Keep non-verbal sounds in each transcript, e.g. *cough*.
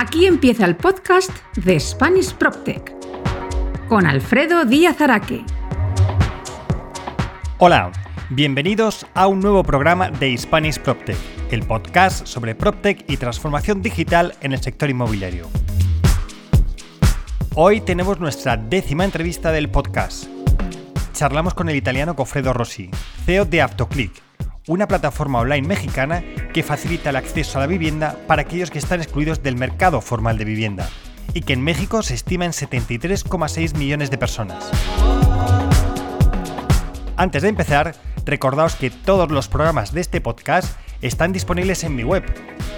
Aquí empieza el podcast de Spanish PropTech con Alfredo Díaz Araque. Hola, bienvenidos a un nuevo programa de Spanish PropTech, el podcast sobre PropTech y transformación digital en el sector inmobiliario. Hoy tenemos nuestra décima entrevista del podcast. Charlamos con el italiano Goffredo Rossi, CEO de Aptoclick, una plataforma online mexicana que facilita el acceso a la vivienda para aquellos que están excluidos del mercado formal de vivienda y que en México se estima en 73,6 millones de personas. Antes de empezar, recordaos que todos los programas de este podcast están disponibles en mi web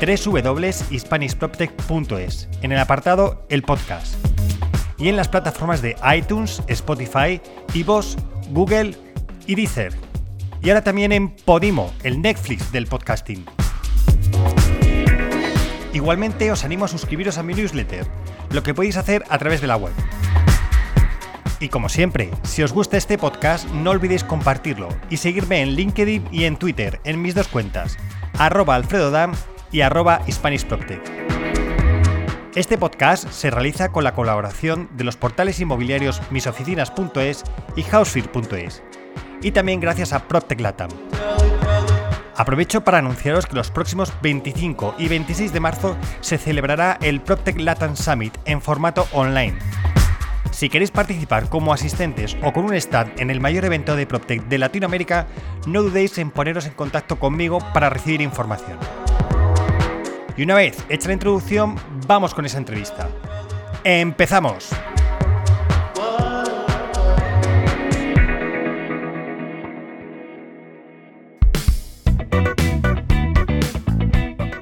www.hispanishproptech.es en el apartado El Podcast y en las plataformas de iTunes, Spotify, Ivos, Google y Deezer. Y ahora también en Podimo, el Netflix del podcasting. Igualmente os animo a suscribiros a mi newsletter, lo que podéis hacer a través de la web. Y como siempre, si os gusta este podcast, no olvidéis compartirlo y seguirme en LinkedIn y en Twitter en mis dos cuentas, arroba alfredodam y arroba Este podcast se realiza con la colaboración de los portales inmobiliarios misoficinas.es y housefear.es y también gracias a PropTech Latam. Aprovecho para anunciaros que los próximos 25 y 26 de marzo se celebrará el PropTech Latam Summit en formato online. Si queréis participar como asistentes o con un stand en el mayor evento de PropTech de Latinoamérica, no dudéis en poneros en contacto conmigo para recibir información. Y una vez hecha la introducción, vamos con esa entrevista. ¡Empezamos!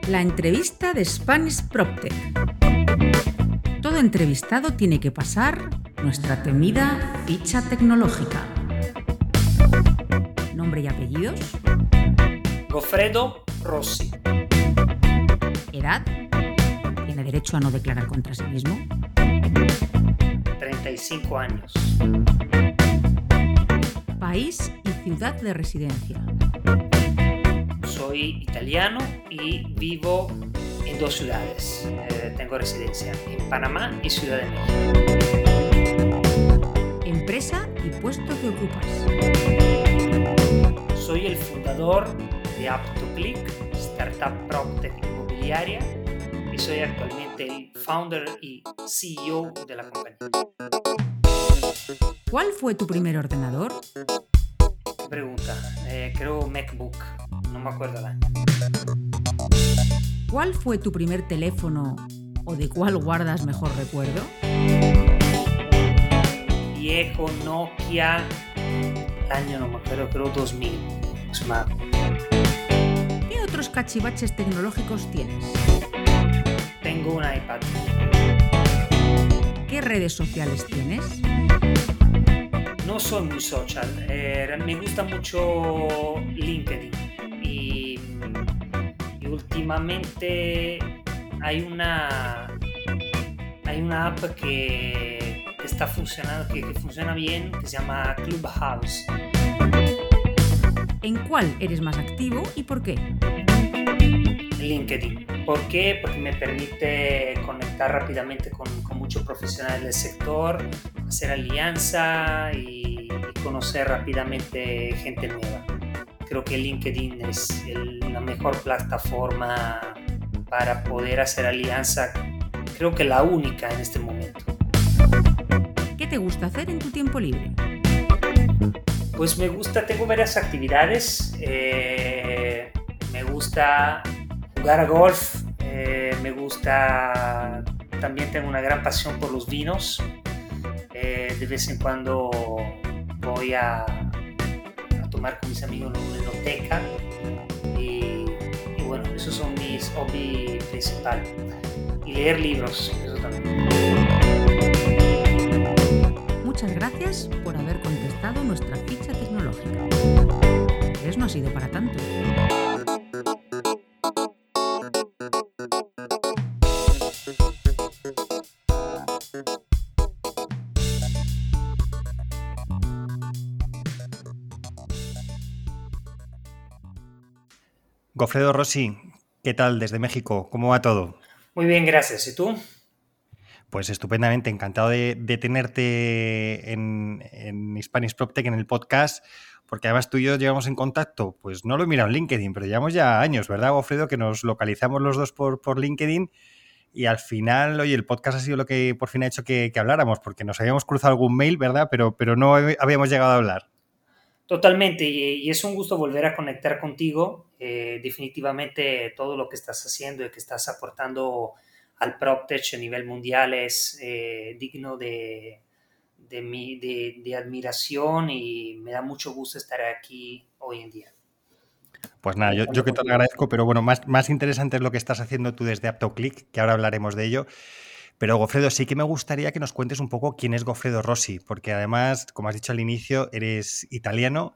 La entrevista de Spanish PropTech. Todo entrevistado tiene que pasar nuestra temida ficha tecnológica. Nombre y apellidos. Goffredo Rossi. Edad. Tiene derecho a no declarar contra sí mismo. 35 años. País y ciudad de residencia soy italiano y vivo en dos ciudades. Eh, tengo residencia en Panamá y Ciudad de México. Empresa y puesto que ocupas. Soy el fundador de AptoClick, startup PropTech inmobiliaria, y soy actualmente el founder y CEO de la compañía. ¿Cuál fue tu primer ordenador? Pregunta, eh, creo MacBook no me acuerdo el año. ¿Cuál fue tu primer teléfono o de cuál guardas mejor recuerdo? Viejo Nokia, año no me acuerdo, creo 2000. ¿Qué otros cachivaches tecnológicos tienes? Tengo un iPad. ¿Qué redes sociales tienes? No soy muy social, eh, me gusta mucho LinkedIn últimamente hay una hay una app que, está funcionando que, funciona bien que se llama Clubhouse ¿En cuál eres más activo y por qué? LinkedIn. ¿Por qué? Porque me permite conectar rápidamente con, muchos profesionales del sector, hacer alianza y conocer rápidamente gente nueva creo que LinkedIn es la mejor plataforma para poder hacer alianza, creo que la única en este momento. ¿Qué te gusta hacer en tu tiempo libre? Pues me gusta, tengo varias actividades. Eh, me gusta jugar a golf, eh, me gusta, también tengo una gran pasión por los vinos. Eh, de vez en cuando voy a tomar con mis amigos en una biblioteca son mis hobbies principales. Y leer libros, eso también. Muchas gracias por haber contestado nuestra ficha tecnológica. Eso no ha sido para tanto. Gofredo Rossi, ¿qué tal desde México? ¿Cómo va todo? Muy bien, gracias. ¿Y tú? Pues estupendamente, encantado de, tenerte en, en Spanish PropTech en el podcast, porque además tú y yo llevamos en contacto, pues no lo he mirado en LinkedIn, pero llevamos ya años, ¿verdad, Gofredo? Que nos localizamos los dos por, por LinkedIn y al final, oye, el podcast ha sido lo que por fin ha hecho que, habláramos, porque nos habíamos cruzado algún mail, ¿verdad? Pero, pero no habíamos llegado a hablar. Totalmente, y, es un gusto volver a conectar contigo. Eh, definitivamente todo lo que estás haciendo y que estás aportando al PropTech a nivel mundial es eh, digno de, de, admiración y me da mucho gusto estar aquí hoy en día. Pues nada, yo, que te lo agradezco, pero bueno, más, más interesante es lo que estás haciendo tú desde AptoClick, que ahora hablaremos de ello. Pero Gofredo, sí que me gustaría que nos cuentes un poco quién es Gofredo Rossi, porque además, como has dicho al inicio, eres italiano,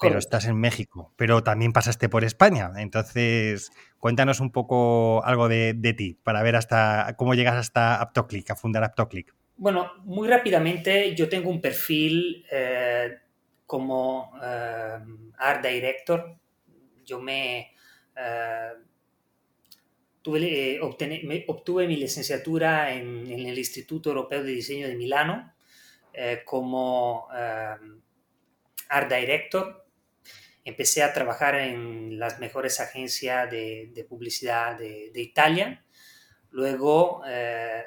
pero estás en México, pero también pasaste por España. Entonces, cuéntanos un poco algo de, ti para ver hasta cómo llegas hasta AptoClick, a fundar AptoClick. Bueno, muy rápidamente, yo tengo un perfil eh, como eh, art director. Yo me, eh, tuve, obtuve mi licenciatura en, en, el Instituto Europeo de Diseño de Milano como art director empecé a trabajar en las mejores agencias de, publicidad de, Italia. Luego eh,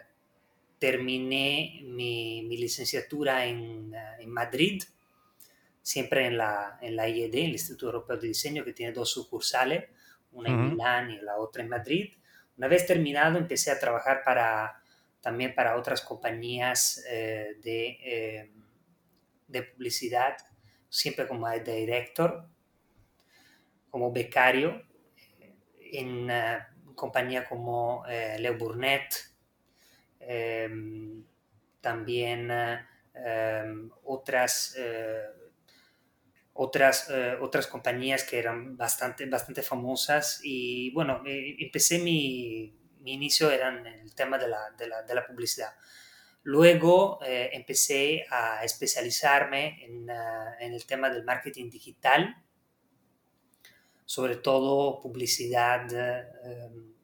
terminé mi, licenciatura en, eh, en, Madrid, siempre en la, en la IED, el Instituto Europeo de Diseño, que tiene dos sucursales, una en Milán y la otra en Madrid. Una vez terminado, empecé a trabajar para, también para otras compañías eh, de, de publicidad, siempre como director como becario en una compañía como eh, Leo Burnett, em, también em, otras, eh, otras, eh, otras compañías que eran bastante, bastante famosas y bueno, empecé mi, mi inicio era en el tema de la, de la, de la publicidad. Luego empecé a especializarme en, en el tema del marketing digital sobre todo publicidad em,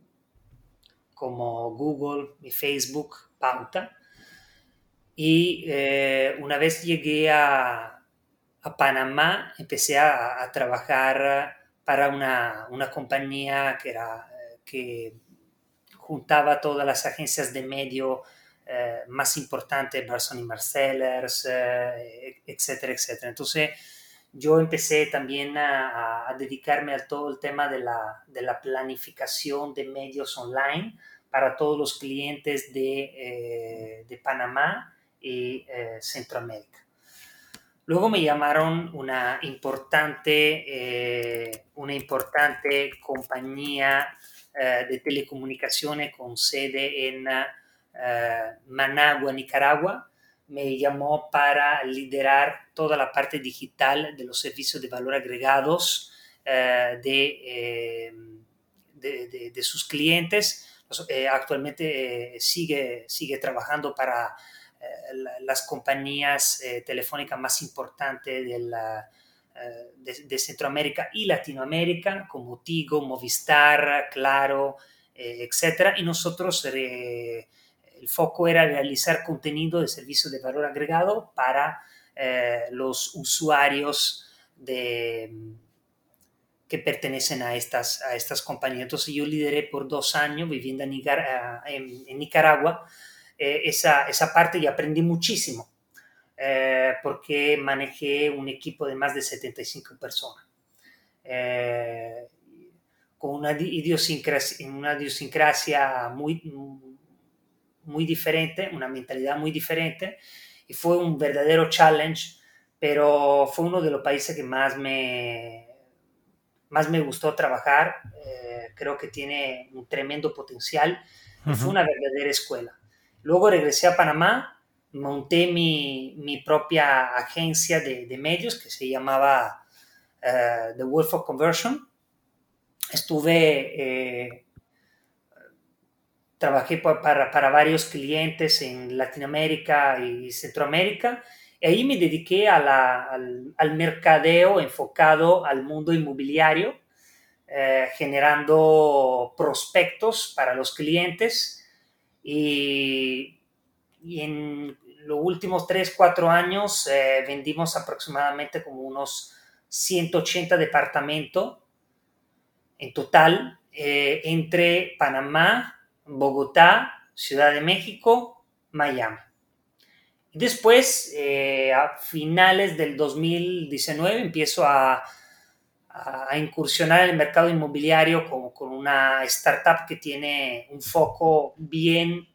como Google y Facebook, pauta. Y eh, una vez llegué a, Panamá, empecé a, trabajar para una, compañía que, era, que juntaba todas las agencias de medio eh, más importantes, Barson y Marcellers, eh, etcétera, etcétera. Entonces, yo empecé también a, dedicarme a todo el tema de la, de la, planificación de medios online para todos los clientes de, eh, de Panamá y eh, Centroamérica. Luego me llamaron una importante, eh, una importante compañía de telecomunicaciones con sede en Managua, Nicaragua, me llamó para liderar toda la parte digital de los servicios de valor agregados eh, eh, de, de, sus clientes. Eh, actualmente sigue, sigue trabajando para las compañías telefónicas más importantes de, la, de, Centroamérica y Latinoamérica, como Tigo, Movistar, Claro, etc. Y nosotros el foco era realizar contenido de servicio de valor agregado para eh, los usuarios de, que pertenecen a estas, a estas compañías. Entonces yo lideré por dos años viviendo en, en, Nicaragua eh, esa, esa, parte y aprendí muchísimo eh, porque manejé un equipo de más de 75 personas. con una idiosincrasia, una idiosincrasia muy, muy diferente, una mentalidad muy diferente y fue un verdadero challenge, pero fue uno de los países que más me, más me gustó trabajar. Eh, creo que tiene un tremendo potencial y fue una verdadera escuela. Luego regresé a Panamá, monté mi, mi propia agencia de, de, medios que se llamaba eh, The Wolf of Conversion. Estuve eh, trabajé para, para, varios clientes en Latinoamérica y Centroamérica. Y ahí me dediqué a al, al, mercadeo enfocado al mundo inmobiliario, eh, generando prospectos para los clientes y, en los últimos 3, 4 años eh, vendimos aproximadamente como unos 180 departamentos en total eh, entre Panamá, Bogotá, Ciudad de México, Miami. Después, eh, a finales del 2019, empiezo a, a, incursionar en el mercado inmobiliario con, con, una startup que tiene un foco bien,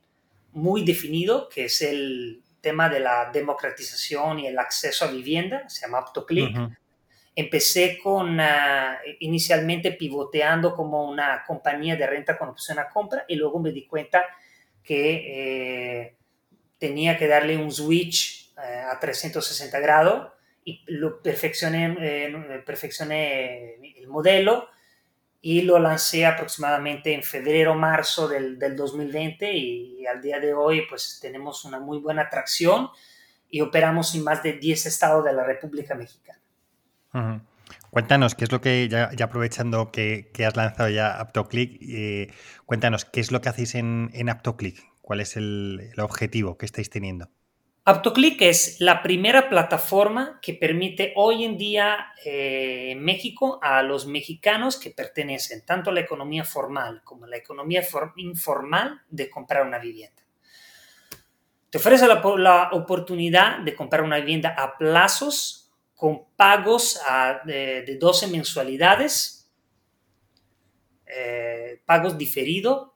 muy definido, que es el tema de la democratización y el acceso a vivienda, se llama AptoClick. Empecé con, ah, inicialmente pivoteando como una compañía de renta con opción a compra y luego me di cuenta que... Eh, tenía que darle un switch eh, a 360 grados y lo perfeccioné, eh, perfeccioné el modelo y lo lancé aproximadamente en febrero, marzo del, del, 2020 y al día de hoy pues tenemos una muy buena atracción y operamos en más de 10 estados de la República Mexicana. Cuéntanos, qué es lo que, ya, aprovechando que, que, has lanzado ya AptoClick, eh, cuéntanos, ¿qué es lo que hacéis en, en AptoClick? ¿Cuál es el, objetivo que estáis teniendo? AutoClick es la primera plataforma que permite hoy en día eh, en México a los mexicanos que pertenecen tanto a la economía formal como a la economía informal de comprar una vivienda. Te ofrece la, oportunidad de comprar una vivienda a plazos con pagos de, 12 mensualidades, eh, pagos diferidos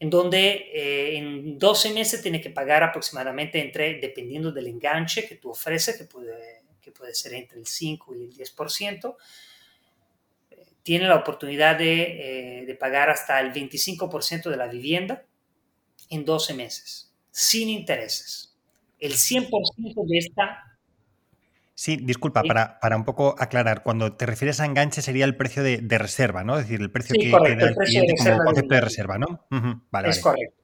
en donde eh, en 12 meses tiene que pagar aproximadamente entre, dependiendo del enganche que tú ofreces, que puede, que puede ser entre el 5 y el 10%, eh, tiene la oportunidad de, eh, de pagar hasta el 25% de la vivienda en 12 meses, sin intereses. El 100% de esta Sí, disculpa, para, para, un poco aclarar, cuando te refieres a enganche sería el precio de, reserva, ¿no? Es decir, el precio que, correcto, el, cliente como concepto de reserva, ¿no? es correcto.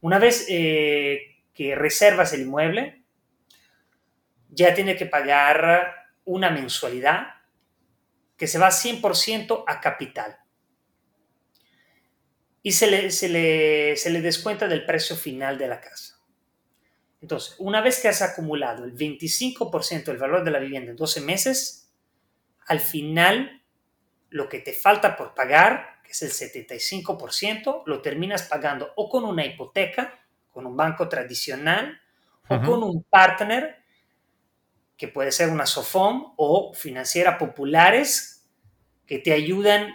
Una vez eh, que reservas el inmueble, ya tiene que pagar una mensualidad que se va 100% a capital. Y se le, se, le, se le descuenta del precio final de la casa. Entonces, una vez que has acumulado el 25% del valor de la vivienda en 12 meses, al final lo que te falta por pagar, que es el 75%, lo terminas pagando o con una hipoteca, con un banco tradicional, o con un partner, que puede ser una SOFOM o financiera populares, que te ayudan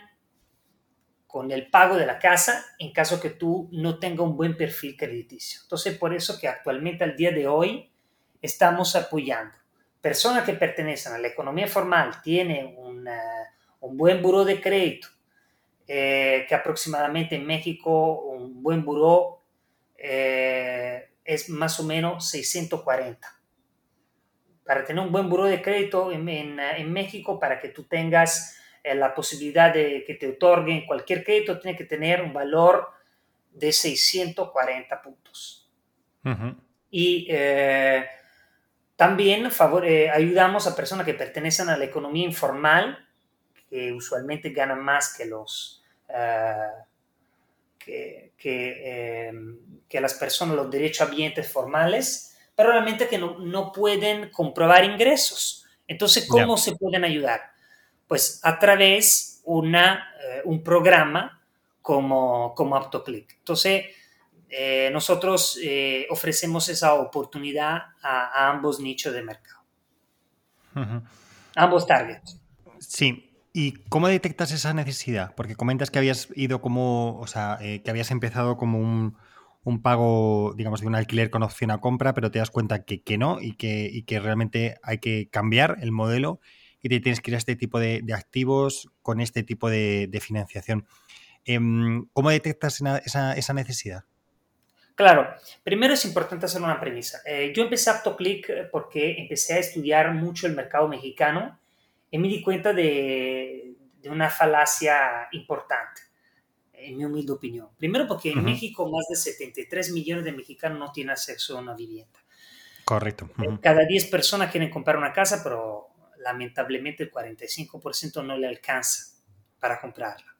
con el pago de la casa en caso que tú no tengas un buen perfil crediticio. Entonces, por eso que actualmente al día de hoy estamos apoyando personas que pertenecen a la economía formal, tienen un buen buro de crédito, eh, que aproximadamente en México un buen buro eh, es más o menos 640. Para tener un buen buro de crédito en, en México, para que tú tengas eh, la posibilidad de que te otorguen cualquier crédito tiene que tener un valor de 640 puntos. Y eh, también favor, eh, ayudamos a personas que pertenecen a la economía informal, que usualmente ganan más que los... que, que, las personas, los derechos ambientes formales, pero realmente que no, no pueden comprobar ingresos. Entonces, ¿cómo se pueden ayudar? Pues a través una, eh, un programa como, como AutoClick. Entonces, eh, nosotros eh, ofrecemos esa oportunidad a, ambos nichos de mercado. Ambos targets. Sí. ¿Y cómo detectas esa necesidad? Porque comentas que habías ido como, o sea, que habías empezado como un, un, pago, digamos, de un alquiler con opción a compra, pero te das cuenta que, que no y que, y que realmente hay que cambiar el modelo y te tienes que ir a este tipo de, activos con este tipo de, financiación. Em, ¿Cómo detectas esa, necesidad? Claro, primero es importante hacer una premisa. Eh, yo empecé AptoClick eh, porque empecé a estudiar mucho el mercado mexicano y me di cuenta de, una falacia importante, en mi humilde opinión. Primero porque en México más de 73 millones de mexicanos no tienen acceso a una vivienda. Correcto. Cada 10 personas quieren comprar una casa, pero lamentablemente el 45% no le alcanza. para comprarla.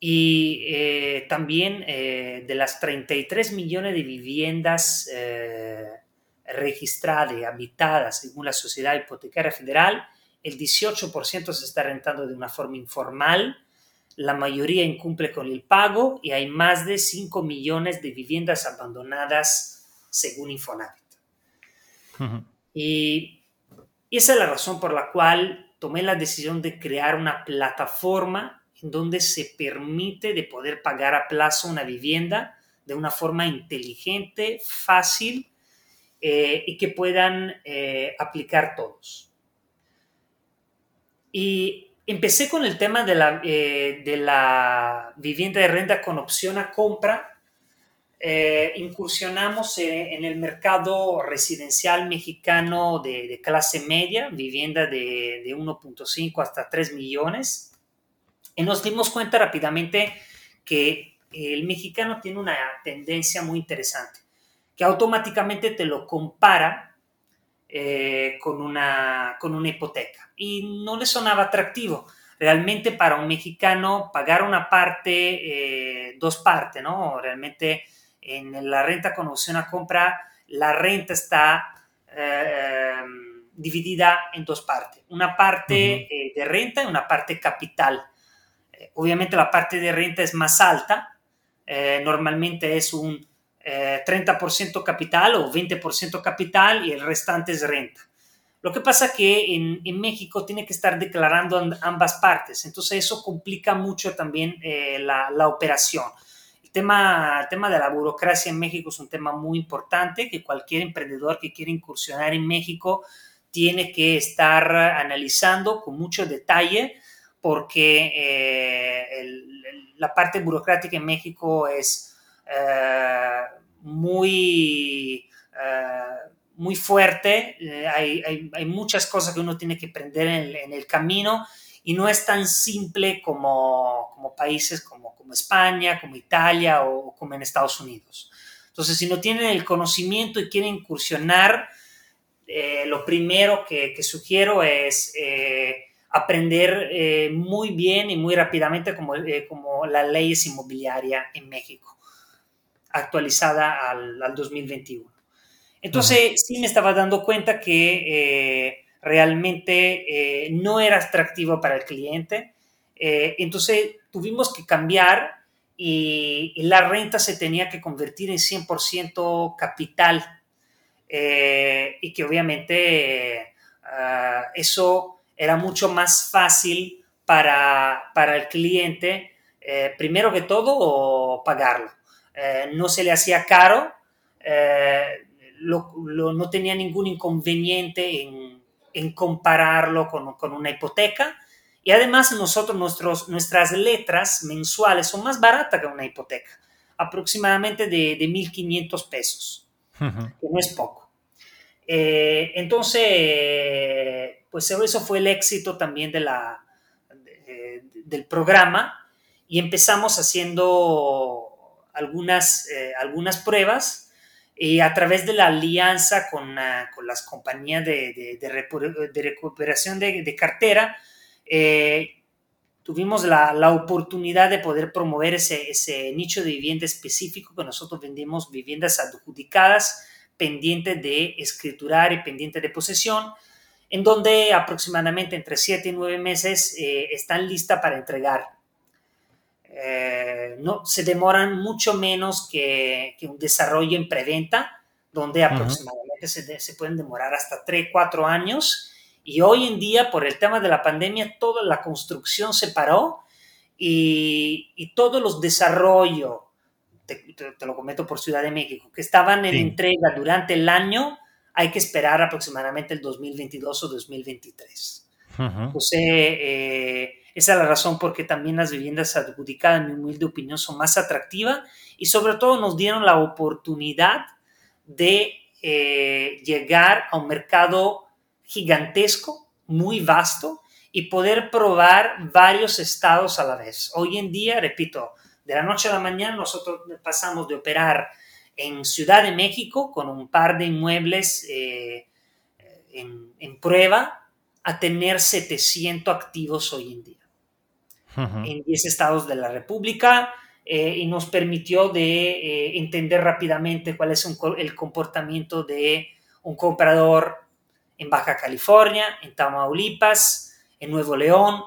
Y eh, también eh, de las 33 millones de viviendas eh, registradas y habitadas según la Sociedad Hipotecaria Federal, el 18% se está rentando de una forma informal, la mayoría incumple con el pago y hay más de 5 millones de viviendas abandonadas según Infonavit. y, y esa es la razón por la cual tomé la decisión de crear una plataforma en donde se permite de poder pagar a plazo una vivienda de una forma inteligente, fácil eh, y que puedan eh, aplicar todos. Y empecé con el tema de la, eh, de la vivienda de renta con opción a compra. Incursionamos en el mercado residencial mexicano de, clase media, vivienda de, de 1.5 hasta 3 millones y nos dimos cuenta rápidamente que el mexicano tiene una tendencia muy interesante, que automáticamente te lo compara eh, con, una, con una hipoteca. Y no le sonaba atractivo. Realmente para un mexicano pagar una parte, eh, dos partes, ¿no? Realmente en la renta con opción a compra, la renta está eh, dividida en dos partes. Una parte de renta y una parte capital obviamente la parte de renta es más alta, eh, normalmente es un 30% eh, capital o 20% capital y el restante es renta. Lo que pasa que en, México tiene que estar declarando ambas partes, entonces eso complica mucho también eh, la, operación. El tema, el tema de la burocracia en México es un tema muy importante que cualquier emprendedor que quiera incursionar en México tiene que estar analizando con mucho detalle porque eh, la parte burocrática en México es eh, muy, eh, muy fuerte, hay, muchas cosas que uno tiene que aprender en, el camino y no es tan simple como, como países como, como, España, como Italia o como en Estados Unidos. Entonces, si no tienen el conocimiento y quieren incursionar, lo primero que, que sugiero es aprender eh, muy bien y muy rápidamente como, eh, como la ley es inmobiliaria en México, actualizada al, 2021. Entonces, sí me estaba dando cuenta que eh, realmente no era atractivo para el cliente. entonces, tuvimos que cambiar y, la renta se tenía que convertir en 100% capital. y que obviamente ah, eso era mucho más fácil para, el cliente, eh, primero que todo, pagarlo. Eh, no se le hacía caro, eh, no tenía ningún inconveniente en, compararlo con, una hipoteca. Y además nosotros, nuestros, nuestras letras mensuales son más baratas que una hipoteca, aproximadamente de, de 1.500 pesos, que no es poco. entonces, pues eso fue el éxito también de la, del programa y empezamos haciendo algunas, eh, algunas pruebas y a través de la alianza con, con las compañías de, de, recuperación de, cartera, eh, tuvimos la, la, oportunidad de poder promover ese, ese, nicho de vivienda específico que nosotros vendemos viviendas adjudicadas, pendientes de escriturar y pendientes de posesión en donde aproximadamente entre 7 y 9 meses eh, están listas para entregar. Eh, no, se demoran mucho menos que, un desarrollo en preventa, donde aproximadamente se, pueden demorar hasta 3, 4 años. Y hoy en día, por el tema de la pandemia, toda la construcción se paró y, todos los desarrollos, te, lo comento por Ciudad de México, que estaban en entrega durante el año, hay que esperar aproximadamente el 2022 o 2023. Entonces, eh, esa es la razón por qué también las viviendas adjudicadas, en mi humilde opinión, son más atractivas y sobre todo nos dieron la oportunidad de eh, llegar a un mercado gigantesco, muy vasto y poder probar varios estados a la vez. Hoy en día, repito, de la noche a la mañana nosotros pasamos de operar en Ciudad de México con un par de inmuebles eh, en, prueba a tener 700 activos hoy en día. en 10 estados de la República eh, y nos permitió de eh, entender rápidamente cuál es el comportamiento de un comprador en Baja California, en Tamaulipas, en Nuevo León,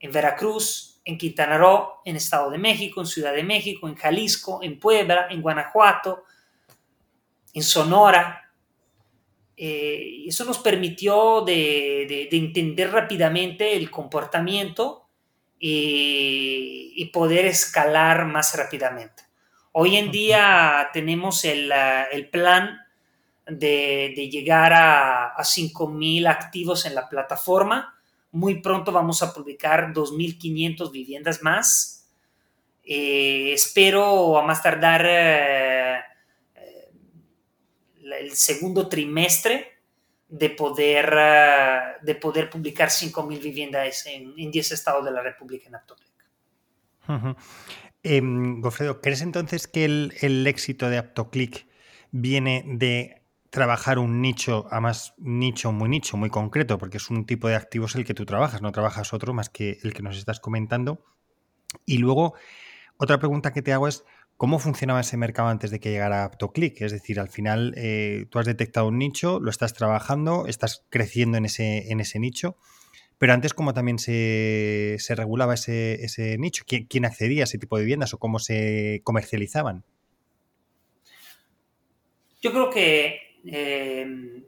en Veracruz, en Quintana Roo, en Estado de México, en Ciudad de México, en Jalisco, en Puebla, en Guanajuato, en Sonora, eh, eso nos permitió de, entender rápidamente el comportamiento y, poder escalar más rápidamente. Hoy en día tenemos el, plan de, llegar a, a 5.000 activos en la plataforma. Muy pronto vamos a publicar 2.500 viviendas más. Eh, espero a más tardar eh, el segundo trimestre de poder, eh, de poder publicar 5.000 viviendas en, 10 estados de la República en Aptoclick. Em, Gofredo, ¿crees entonces que el, éxito de Aptoclick viene de trabajar un nicho, además nicho muy nicho, muy concreto, porque es un tipo de activos el que tú trabajas, no trabajas otro más que el que nos estás comentando? Y luego, otra pregunta que te hago es, ¿Cómo funcionaba ese mercado antes de que llegara AptoClick? Es decir, al final eh, tú has detectado un nicho, lo estás trabajando, estás creciendo en ese, en ese nicho, pero antes cómo también se, regulaba ese, nicho, ¿Quién, accedía a ese tipo de viviendas o cómo se comercializaban. Yo creo que em,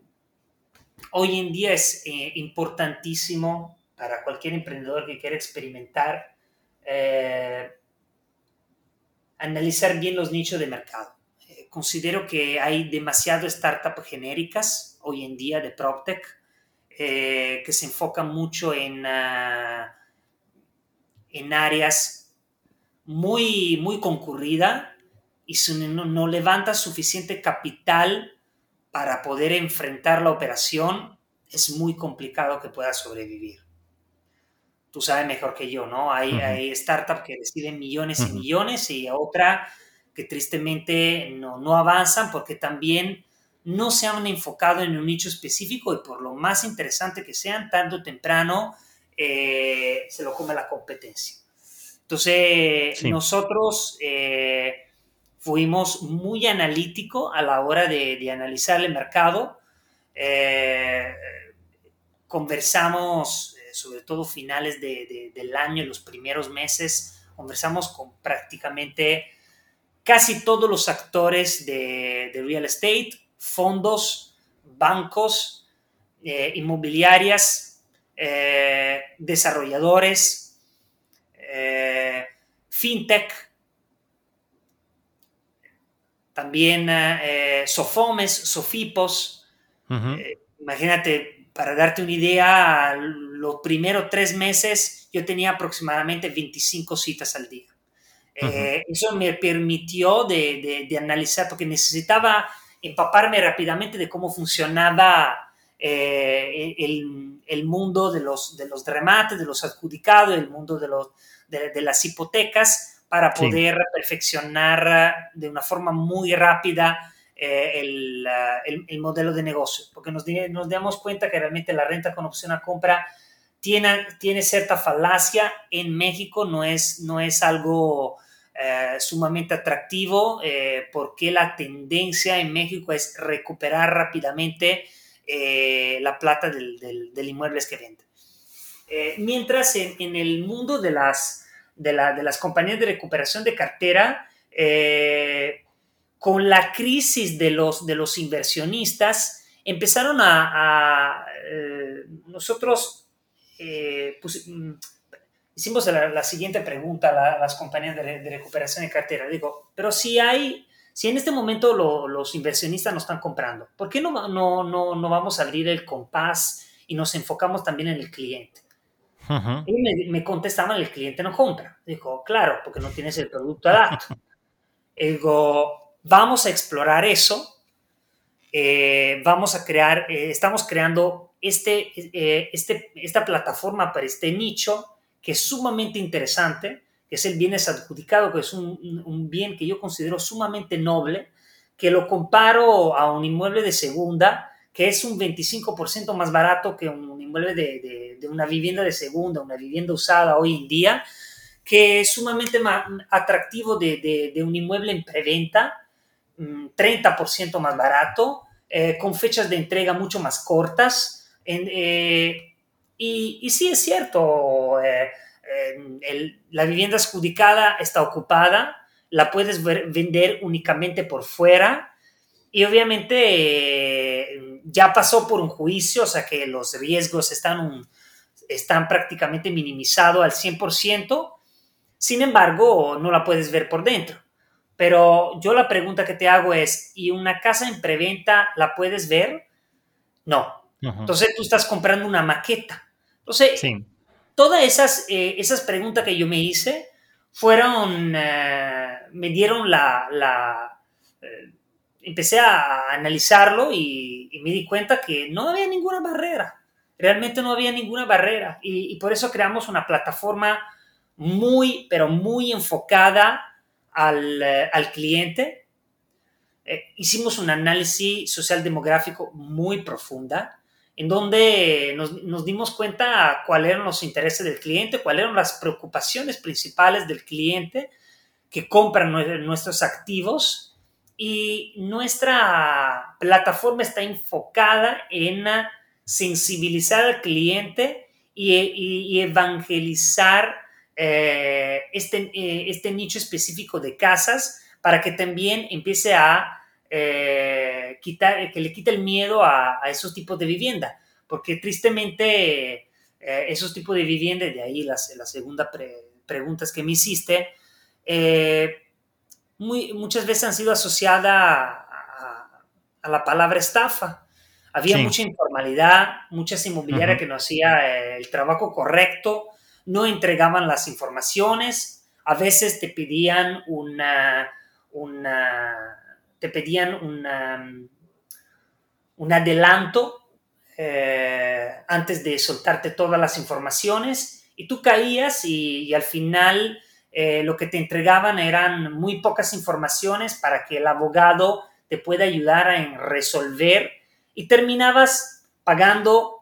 hoy en día es eh, importantísimo para cualquier emprendedor que quiera experimentar eh, analizar bien los nichos de mercado. Eh, considero que hay demasiadas startups genéricas hoy en día de PropTech que se enfocan mucho en, ah, en áreas muy, muy concurridas y no, no levanta suficiente capital para poder enfrentar la operación, es muy complicado que pueda sobrevivir tú sabes mejor que yo, ¿no? Hay, hay startups que reciben millones y millones y otra que tristemente no, no avanzan porque también no se han enfocado en un nicho específico y por lo más interesante que sean, tarde o temprano eh, se lo come la competencia. Entonces, nosotros eh, fuimos muy analíticos a la hora de, de analizar el mercado. Eh, conversamos sobre todo finales del año, los primeros meses, conversamos con prácticamente casi todos los actores de, real estate, fondos, bancos, eh, inmobiliarias, eh, desarrolladores, eh, fintech, también sofomes, sofipos. imagínate, para darte una idea, los primeros tres meses yo tenía aproximadamente 25 citas al día. Eh, eso me permitió de, analizar, porque necesitaba empaparme rápidamente de cómo funcionaba eh, el, mundo de los, de los remates, de los adjudicados, el mundo de, los, de, las hipotecas, para poder perfeccionar de una forma muy rápida eh, el, el, modelo de negocio, porque nos, nos damos cuenta que realmente la renta con opción a compra tiene, tiene cierta falacia. En México, no es, no es algo eh, sumamente atractivo eh, porque la tendencia en México es recuperar rápidamente eh, la plata del, del, inmueble que vende. mientras en, el mundo de las, de, las compañías de recuperación de cartera, con la crisis de los, de los inversionistas, empezaron a, a nosotros eh, pues, mm, hicimos la, siguiente pregunta a, las compañías de, recuperación de cartera. Digo, pero si hay, si en este momento los inversionistas no están comprando, ¿por qué no, no, no, no, vamos a abrir el compás y nos enfocamos también en el cliente? Y me, me, contestaban, el cliente no compra. Dijo, claro, porque no tienes el producto adapto. *laughs* Digo, vamos a explorar eso. Eh, vamos a crear, eh, estamos creando este, eh, este, esta plataforma para este nicho que es sumamente interesante, que es el bienes adjudicado, que es un, bien que yo considero sumamente noble, que lo comparo a un inmueble de segunda, que es un 25% más barato que un inmueble de, de, una vivienda de segunda, una vivienda usada hoy en día, que es sumamente más atractivo de, un inmueble en preventa, 30% mm, más barato, eh, con fechas de entrega mucho más cortas. Eh, y, sí es cierto, eh, la vivienda adjudicada está ocupada, la puedes vender únicamente por fuera y obviamente ya pasó por un juicio, o sea que los riesgos están, están prácticamente minimizados al 100%. Sin embargo, no la puedes ver por dentro. Pero yo la pregunta que te hago es, ¿y una casa en preventa la puedes ver? No. Entonces tú estás comprando una maqueta. Entonces, todas esas, eh, esas preguntas que yo me hice fueron, eh, me dieron la, eh, empecé a analizarlo y, me di cuenta que no había ninguna barrera. Realmente no había ninguna barrera. y por eso creamos una plataforma muy, pero muy enfocada al, eh, cliente. Eh, hicimos un análisis social demográfico muy profunda, en donde nos, dimos cuenta cuáles eran los intereses del cliente, cuáles eran las preocupaciones principales del cliente que compran nuestros activos y nuestra plataforma está enfocada en sensibilizar al cliente y, evangelizar eh, este, eh, este nicho específico de casas para que también empiece a eh, quitar, que le quite el miedo a, esos tipos de vivienda, porque tristemente esos tipos de vivienda, de ahí la, la segunda pregunta que me hiciste, muy, muchas veces han sido asociadas a, la palabra estafa. Había mucha informalidad, muchas inmobiliarias que no hacía el trabajo correcto no entregaban las informaciones, a veces te pedían una, te pedían un adelanto eh, antes de soltarte todas las informaciones y tú caías y, al final eh, lo que te entregaban eran muy pocas informaciones para que el abogado te pueda ayudar a resolver y terminabas pagando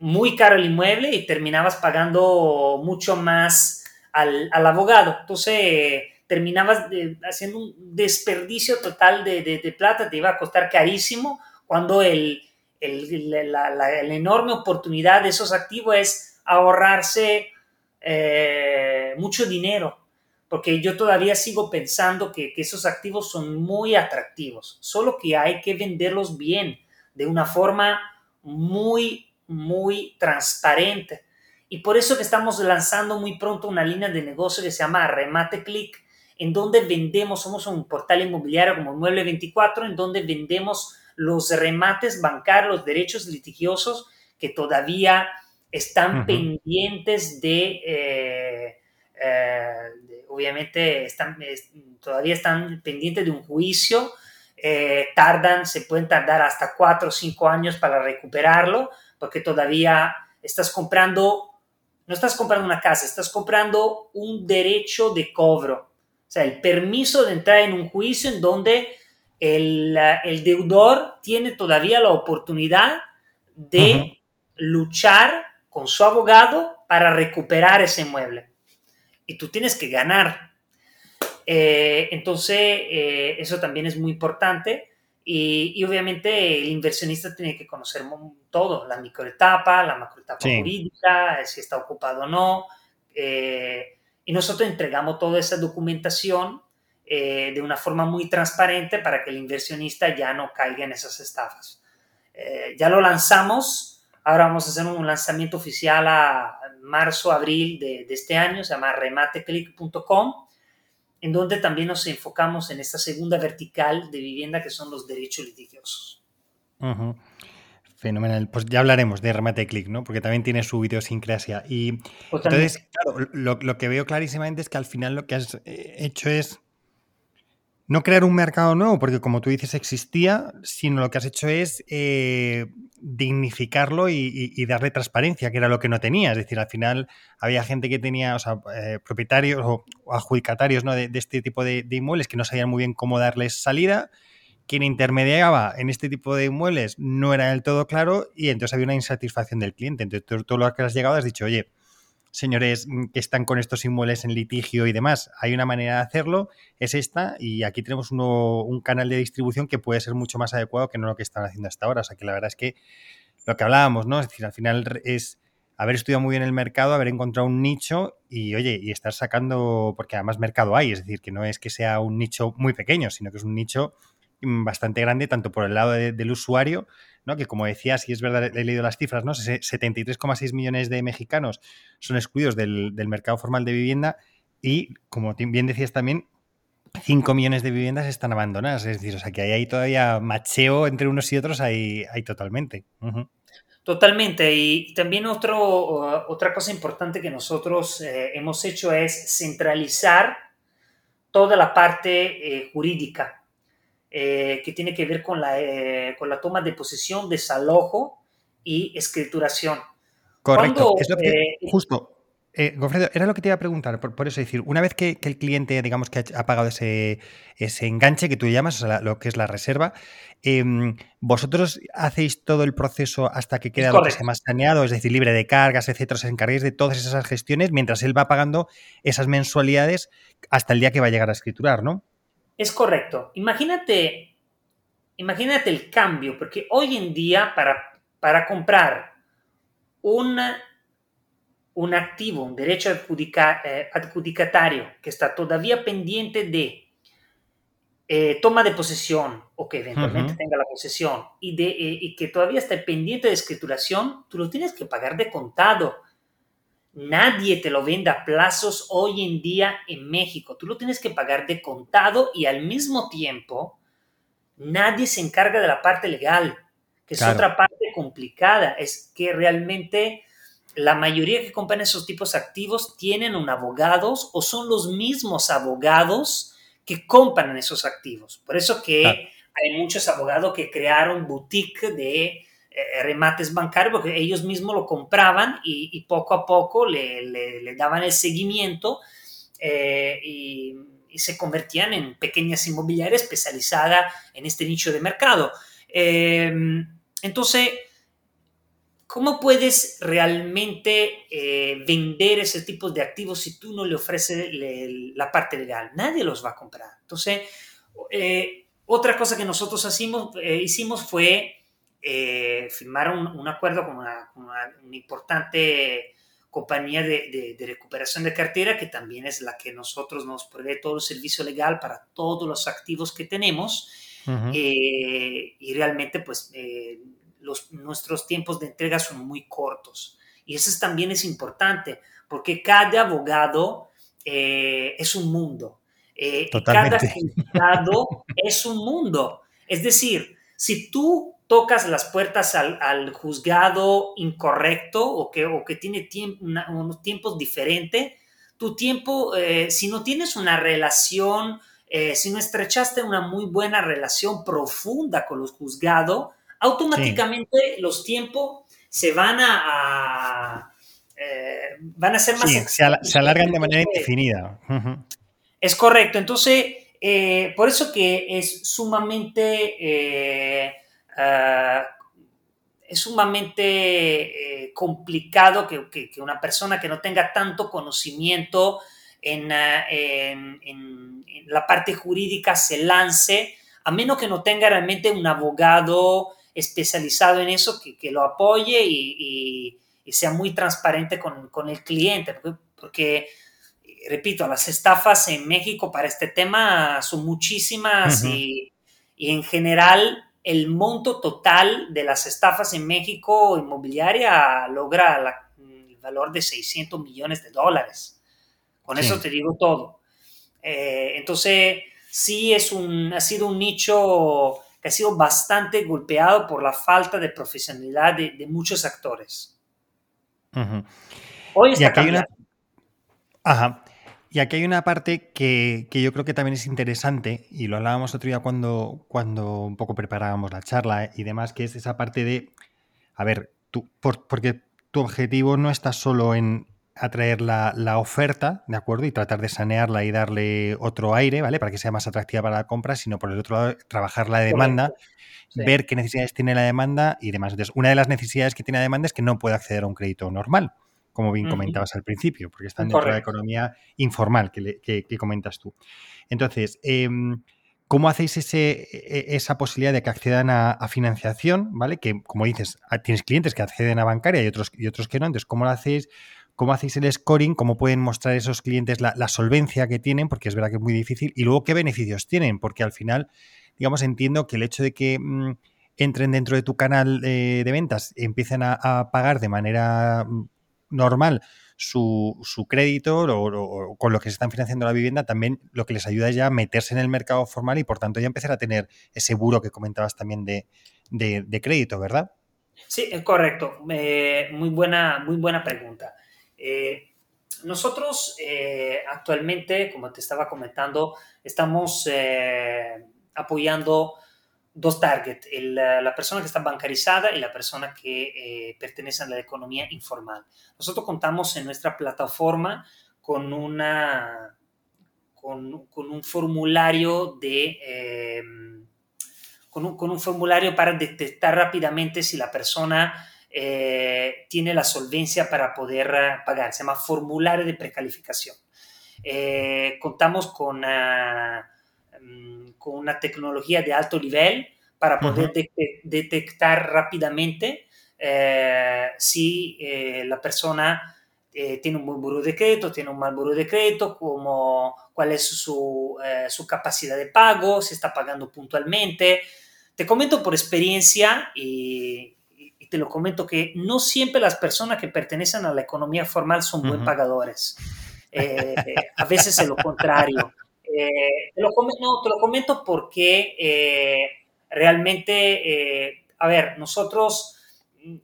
muy caro el inmueble y terminabas pagando mucho más al, abogado. Entonces terminabas haciendo un desperdicio total de, plata, te iba a costar carísimo cuando el, la, enorme oportunidad de esos activos es ahorrarse eh, mucho dinero. Porque yo todavía sigo pensando que, que esos activos son muy atractivos, solo que hay que venderlos bien, de una forma muy muy transparente. Y por eso que estamos lanzando muy pronto una línea de negocio que se llama Remate Click, en donde vendemos, somos un portal inmobiliario como Mueble 24, en donde vendemos los remates bancarios, los derechos litigiosos que todavía están pendientes de, eh, eh, obviamente, están, todavía están pendientes de un juicio, eh, tardan, se pueden tardar hasta cuatro o cinco años para recuperarlo, porque todavía estás comprando, no estás comprando una casa, estás comprando un derecho de cobro, o sea, el permiso de entrar en un juicio en donde el, deudor tiene todavía la oportunidad de luchar con su abogado para recuperar ese inmueble. Y tú tienes que ganar. Eh, entonces, eh, eso también es muy importante. Y, obviamente el inversionista tiene que conocer todo, la microetapa, la macroetapa jurídica, si está ocupado o no. Eh, y nosotros entregamos toda esa documentación eh, de una forma muy transparente para que el inversionista ya no caiga en esas estafas. Eh, ya lo lanzamos, ahora vamos a hacer un lanzamiento oficial a marzo, abril de, de este año, se llama remateclick.com en donde también nos enfocamos en esta segunda vertical de vivienda que son los derechos litigiosos. Fenomenal. Pues ya hablaremos de Remate Click, ¿no? Porque también tiene su idiosincrasia. Y entonces, claro, lo, que veo clarísimamente es que al final lo que has eh, hecho es no crear un mercado nuevo, porque como tú dices existía, sino lo que has hecho es eh, dignificarlo y, darle transparencia, que era lo que no tenía. Es decir, al final había gente que tenía, o sea, eh, propietarios o, adjudicatarios ¿no? de, este tipo de, inmuebles que no sabían muy bien cómo darles salida. Quien intermediaba en este tipo de inmuebles no era del todo claro y entonces había una insatisfacción del cliente. Entonces tú, lo que has llegado has dicho, oye, señores que están con estos inmuebles en litigio y demás. Hay una manera de hacerlo, es esta, y aquí tenemos un canal de distribución que puede ser mucho más adecuado que no lo que están haciendo hasta ahora. O sea que la verdad es que lo que hablábamos, ¿no? Es decir, al final es haber estudiado muy bien el mercado, haber encontrado un nicho y, oye, y estar sacando, porque además mercado hay, es decir, que no es que sea un nicho muy pequeño, sino que es un nicho mm, bastante grande, tanto por el lado del usuario, que como decía, si es verdad, he leído las cifras, ¿no? 73,6 millones de mexicanos son excluidos del, mercado formal de vivienda y, como bien decías también, 5 millones de viviendas están abandonadas. Es decir, o sea que ahí hay todavía macheo entre unos y otros, hay, hay totalmente. Totalmente. Y también otro, otra cosa importante que nosotros eh, hemos hecho es centralizar toda la parte eh, jurídica eh, que tiene que ver con la, con la toma de posesión, desalojo y escrituración. Correcto. es lo que, justo, eh, era lo que te iba a preguntar, por, eso decir, una vez que, el cliente, digamos que ha, pagado ese, ese, enganche que tú llamas, o sea, lo que es la reserva, em, ¿vosotros hacéis todo el proceso hasta que queda lo que más saneado, es decir, libre de cargas, etcétera, os encarguéis de todas esas gestiones mientras él va pagando esas mensualidades hasta el día que va a llegar a escriturar, ¿no? Es correcto. Imagínate, imagínate el cambio, porque hoy en día para, para comprar una un activo, un derecho eh, adjudicatario que está todavía pendiente de eh, toma de posesión o que eventualmente tenga la posesión y, de, eh, y que todavía está pendiente de escrituración, tú lo tienes que pagar de contado. Nadie te lo vende a plazos hoy en día en México. Tú lo tienes que pagar de contado y al mismo tiempo nadie se encarga de la parte legal, que es otra parte complicada. Es que realmente la mayoría que compran esos tipos activos tienen un abogados o son los mismos abogados que compran esos activos. Por eso que hay muchos abogados que crearon boutique de remates bancarios porque ellos mismos lo compraban y, poco a poco le, daban el seguimiento eh, y, se convertían en pequeñas inmobiliarias especializadas en este nicho de mercado. Eh, entonces, ¿Cómo puedes realmente eh, vender ese tipo de activos si tú no le ofreces la parte legal? Nadie los va a comprar. Entonces, eh, otra cosa que nosotros hicimos, eh, hicimos fue firmar un, acuerdo con una, importante compañía de, recuperación de cartera, que también es la que nosotros nos provee todo el servicio legal para todos los activos que tenemos. y realmente, pues nuestros tiempos de entrega son muy cortos. Y eso también es importante, porque cada abogado eh, es un mundo. Eh, cada juzgado *laughs* es un mundo. Es decir, si tú tocas las puertas al, juzgado incorrecto o que, o que tiene unos tiempos diferentes, tu tiempo, eh, si no tienes una relación, si no estrechaste una muy buena relación profunda con los juzgados, automáticamente los tiempos se van a, eh, van a ser más... Sí, se, alargan de manera indefinida. Es correcto. Entonces, eh, por eso que es sumamente... Eh, es sumamente complicado que, una persona que no tenga tanto conocimiento en, ah, en, la parte jurídica se lance, a menos que no tenga realmente un abogado especializado en eso que, lo apoye y, sea muy transparente con, el cliente, porque, repito, las estafas en México para este tema son muchísimas y, en general el monto total de las estafas en México inmobiliaria logra el valor de 600 millones de dólares. Con eso te digo todo. Eh, entonces, sí es un, ha sido un nicho que ha sido bastante golpeado por la falta de profesionalidad de, muchos actores. Hoy está y aquí hay una... Ajá. Y aquí hay una parte que, yo creo que también es interesante, y lo hablábamos otro día cuando, cuando un poco preparábamos la charla y demás, que es esa parte de, a ver, tú, porque tu objetivo no está solo en, atraer la, la, oferta, ¿de acuerdo? Y tratar de sanearla y darle otro aire, ¿vale? Para que sea más atractiva para la compra, sino por el otro lado, trabajar la demanda, ver qué necesidades tiene la demanda y demás. Entonces, una de las necesidades que tiene la demanda es que no puede acceder a un crédito normal. Como bien comentabas al principio, porque están dentro de la economía informal que, comentas tú. Entonces, em, ¿cómo hacéis ese, e, esa posibilidad de que accedan a, financiación? ¿Vale? Que, como dices, tienes clientes que acceden a bancaria y otros, y otros que no. Entonces, ¿cómo lo hacéis? ¿Cómo hacéis el scoring? ¿Cómo pueden mostrar esos clientes la, solvencia que tienen? Porque es verdad que es muy difícil. Y luego, ¿qué beneficios tienen? Porque al final, digamos, entiendo que el hecho de que mm, entren dentro de tu canal eh, de ventas, empiecen a, pagar de manera mm, normal su, crédito o, con lo que se están financiando la vivienda, también lo que les ayuda es ya a meterse en el mercado formal y por tanto ya empezar a tener ese buro que comentabas también de, crédito, ¿verdad? Sí, es correcto. Eh, muy, buena, muy buena pregunta. Eh, nosotros eh, actualmente, como te estaba comentando, estamos apoyando dos targets, la persona que está bancarizada y la persona que pertenece a la economía informal. Nosotros contamos en nuestra plataforma con, una, con, un formulario de... Con un, con un formulario para detectar rápidamente si la persona eh, tiene la solvencia para poder eh, pagar. Se llama formulario de precalificación. Eh, contamos con, mm, con una tecnología de alto nivel para poder detectar rápidamente si la persona tiene un buen buro de crédito, tiene un mal buro de crédito, como, cuál es su, su, capacidad de pago, si está pagando puntualmente. Te comento por experiencia y, te lo comento que no siempre las personas que pertenecen a la economía formal son buen pagadores. Eh, a veces es lo contrario. Eh, te, lo comento, te, lo comento, porque eh, realmente, a ver, nosotros,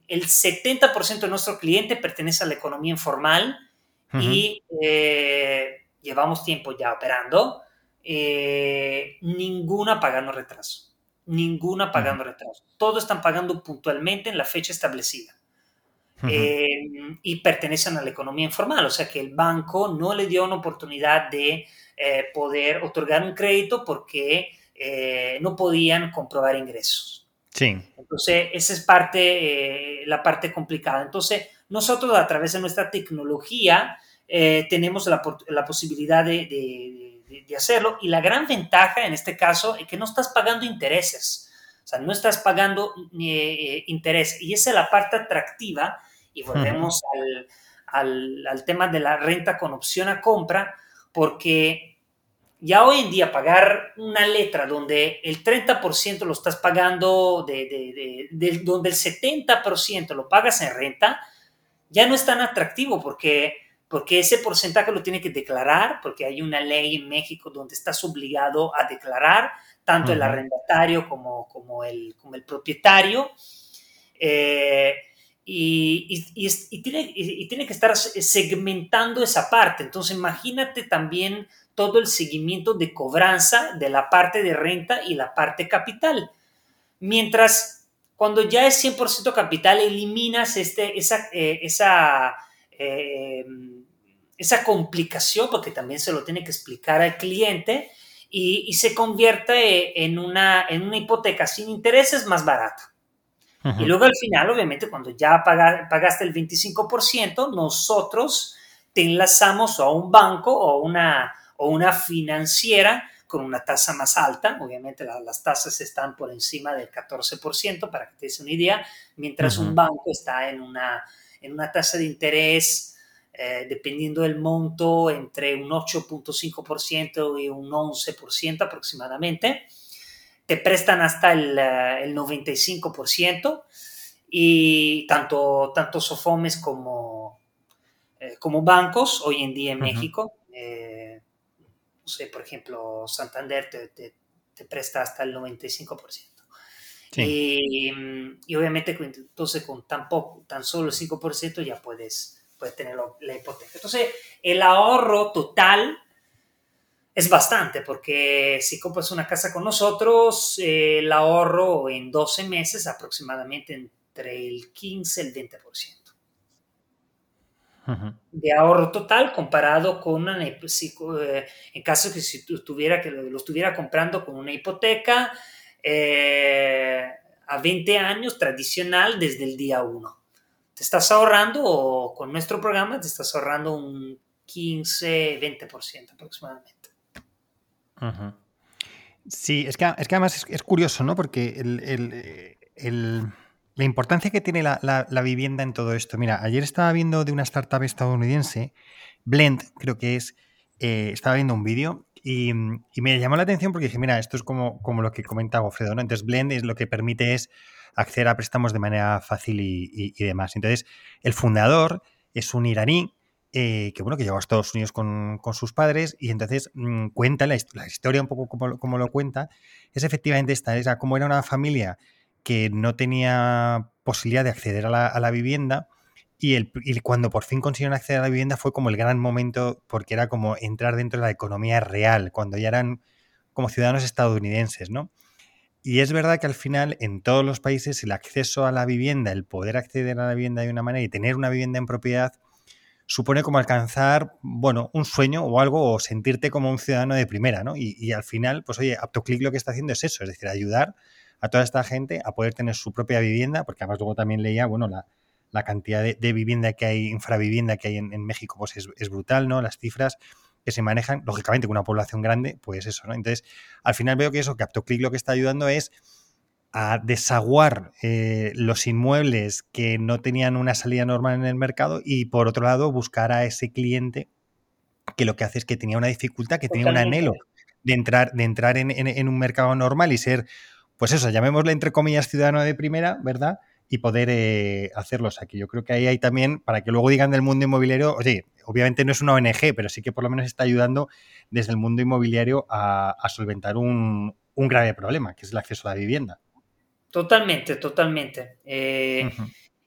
el 70% de nuestro cliente pertenece a la economía informal y llevamos tiempo ya operando, ninguna pagando retraso ninguna pagando retraso. Todos están pagando puntualmente en la fecha establecida. Eh, y pertenecen a la economía informal, o sea que el banco no le dio una oportunidad de eh, poder otorgar un crédito porque eh, no podían comprobar ingresos. Sí. Entonces, esa es parte, la parte complicada. Entonces, nosotros a través de nuestra tecnología tenemos la, la posibilidad de de, hacerlo. Y la gran ventaja en este caso es que no estás pagando intereses. O sea, no estás pagando eh, interés. Y esa es la parte atractiva. Y volvemos al, al, tema de la renta con opción a compra, porque ya hoy en día pagar una letra donde el 30% lo estás pagando, de, de, donde el 70% lo pagas en renta, ya no es tan atractivo porque porque ese porcentaje lo tiene que declarar, porque hay una ley en México donde estás obligado a declarar tanto el arrendatario como, como, el, como el propietario. Eh, y, y, tiene, y, tiene, que estar segmentando esa parte. Entonces, imagínate también todo el seguimiento de cobranza de la parte de renta y la parte capital. Mientras, cuando ya es 100% capital, eliminas este, esa, eh, esa eh, esa complicación, porque también se lo tiene que explicar al cliente, y, se convierte en una, en una hipoteca sin intereses más barata. Y luego al final, obviamente, cuando ya pagaste el 25%, nosotros te enlazamos a un banco o una, o una financiera con una tasa más alta. Obviamente las tasas están por encima del 14%, para que te des una idea, mientras un banco está en una, en una tasa de interés eh, dependiendo del monto, entre un 8.5% y un 11% aproximadamente. Te prestan hasta el, eh, el 95% y tanto, tanto Sofomes como, eh, como bancos hoy en día en México. no sé, por ejemplo, Santander te, te, presta hasta el 95%. Y, y, obviamente entonces con tan poco, tan solo el 5% ya puedes puede tener la hipoteca. Entonces, el ahorro total es bastante, porque si compras una casa con nosotros, el ahorro en 12 meses aproximadamente entre el 15 y el 20%. De ahorro total comparado con una, eh, en caso que si tuviera que lo estuviera comprando con una hipoteca eh, a 20 años tradicional desde el día 1 te estás ahorrando, o con nuestro programa, te estás ahorrando un 15, 20% aproximadamente. Sí, es que, es que además es, curioso, ¿no? Porque la importancia que tiene la, vivienda en todo esto. Mira, ayer estaba viendo de una startup estadounidense, Blend, creo que es, eh, estaba viendo un vídeo y, me llamó la atención porque dije, mira, esto es como, como lo que comentaba Fredo, ¿no? Entonces, Blend es lo que permite es acceder a préstamos de manera fácil y, demás. Entonces, el fundador es un iraní eh, que bueno, que llegó a Estados Unidos con, sus padres y entonces mm, cuenta la, historia un poco como, como, lo cuenta, es efectivamente esta, es como era una familia que no tenía posibilidad de acceder a la, vivienda y, el, y, cuando por fin consiguieron acceder a la vivienda fue como el gran momento porque era como entrar dentro de la economía real, cuando ya eran como ciudadanos estadounidenses, ¿no? Y es verdad que al final en todos los países el acceso a la vivienda, el poder acceder a la vivienda de una manera y tener una vivienda en propiedad supone como alcanzar, bueno, un sueño o algo o sentirte como un ciudadano de primera, ¿no? Y, al final, pues oye, AptoClick lo que está haciendo es eso, es decir, ayudar a toda esta gente a poder tener su propia vivienda, porque además luego también leía, bueno, la, cantidad de, vivienda que hay, infravivienda que hay en, México, pues es, es, brutal, ¿no? Las cifras que se manejan, lógicamente con una población grande, pues eso, ¿no? Entonces, al final veo que eso, que AptoClick lo que está ayudando es a desaguar eh, los inmuebles que no tenían una salida normal en el mercado y por otro lado buscar a ese cliente que lo que hace es que tenía una dificultad, que tenía un anhelo de entrar, de entrar en, un mercado normal y ser, pues eso, llamémosle entre comillas ciudadano de primera, ¿verdad? Y poder eh, hacerlos aquí. Yo creo que ahí hay también, para que luego digan del mundo inmobiliario, oye, obviamente no es una ONG, pero sí que por lo menos está ayudando desde el mundo inmobiliario a, solventar un, un grave problema, que es el acceso a la vivienda. Totalmente, totalmente. Eh,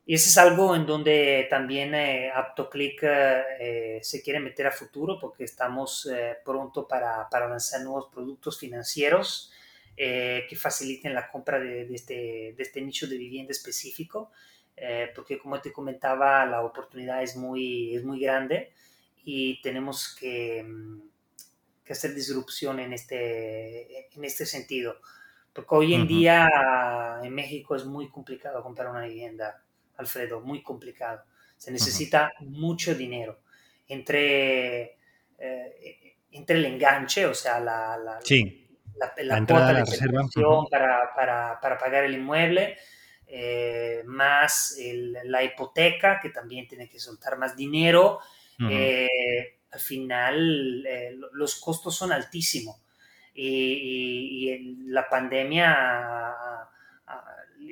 y ese es algo en donde también eh, AptoClick eh, se quiere meter a futuro porque estamos pronto para, lanzar nuevos productos financieros que faciliten la compra de, este, de, este, nicho de vivienda específico. porque como te comentaba, la oportunidad es muy, es muy grande y tenemos que, mm, que hacer disrupción en este, en este sentido. Porque hoy en día en México es muy complicado comprar una vivienda, Alfredo, muy complicado. Se necesita mucho dinero. Entre, eh, entre el enganche, o sea, la, la, la, cuota de reserva para, para, para, pagar el inmueble, eh, más la hipoteca, que también tiene que soltar más dinero. Eh, al final, los costos son altísimos y, la pandemia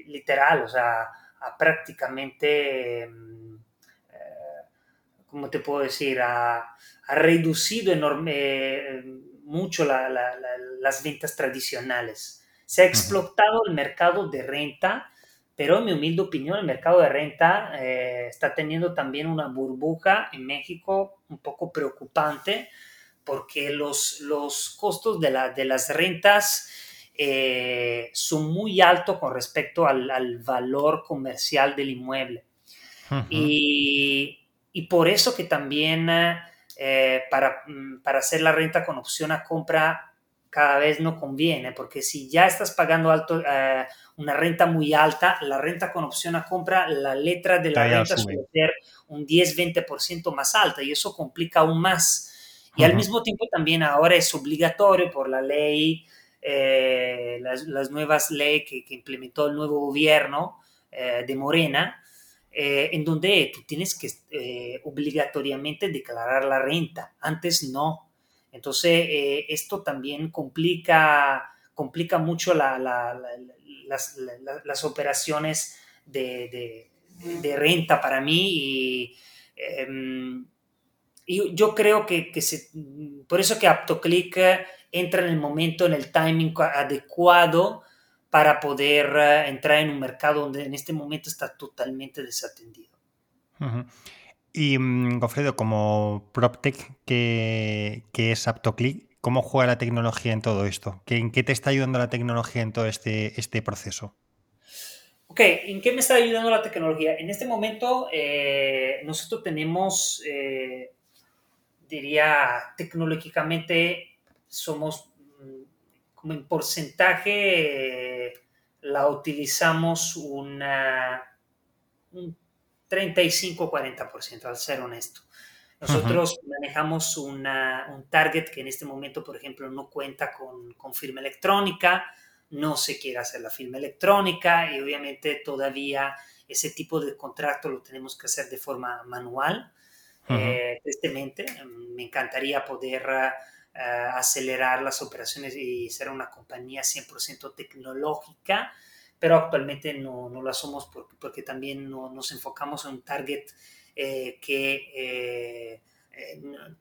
literal, o sea, ha prácticamente, mm, eh, ¿cómo te puedo decir? Ha, reducido enorme, mucho las ventas tradicionales. Se ha explotado el mercado de renta, pero en mi humilde opinión el mercado de renta eh, está teniendo también una burbuja en México un poco preocupante porque los, los costos de, la, de las rentas eh, son muy altos con respecto al, valor comercial del inmueble. y, por eso que también eh, para, mm, para, hacer la renta con opción a compra cada vez no conviene, porque si ya estás pagando alto, eh, una renta muy alta, la renta con opción a compra, la letra de la renta suele ser un 10-20% más alta y eso complica aún más y al mismo tiempo también ahora es obligatorio por la ley, eh, las, nuevas leyes que, implementó el nuevo gobierno eh, de Morena, eh, en donde tú tienes que obligatoriamente declarar la renta, antes no. Entonces, esto también complica, complica mucho las, las, operaciones de, de, renta para mí y em, y yo creo que, que se, por eso que AptoClick entra en el momento, en el timing adecuado para poder eh, entrar en un mercado donde en este momento está totalmente desatendido. Y mm, Gofredo, como PropTech que, que es AptoClick, ¿cómo juega la tecnología en todo esto? ¿En qué te está ayudando la tecnología en todo este, este proceso? Ok, ¿en qué me está ayudando la tecnología? En este momento eh, nosotros tenemos eh, diría, tecnológicamente somos mm, como en porcentaje la utilizamos una, un 35-40%, al ser honesto. Nosotros manejamos un target que en este momento, por ejemplo, no cuenta con, con, firma electrónica, no se quiere hacer la firma electrónica y obviamente todavía ese tipo de contrato lo tenemos que hacer de forma manual. Eh, tristemente, me encantaría poder eh, acelerar las operaciones y ser una compañía 100% tecnológica, pero actualmente no, no lo hacemos porque, porque también no, nos enfocamos en un target eh, que eh,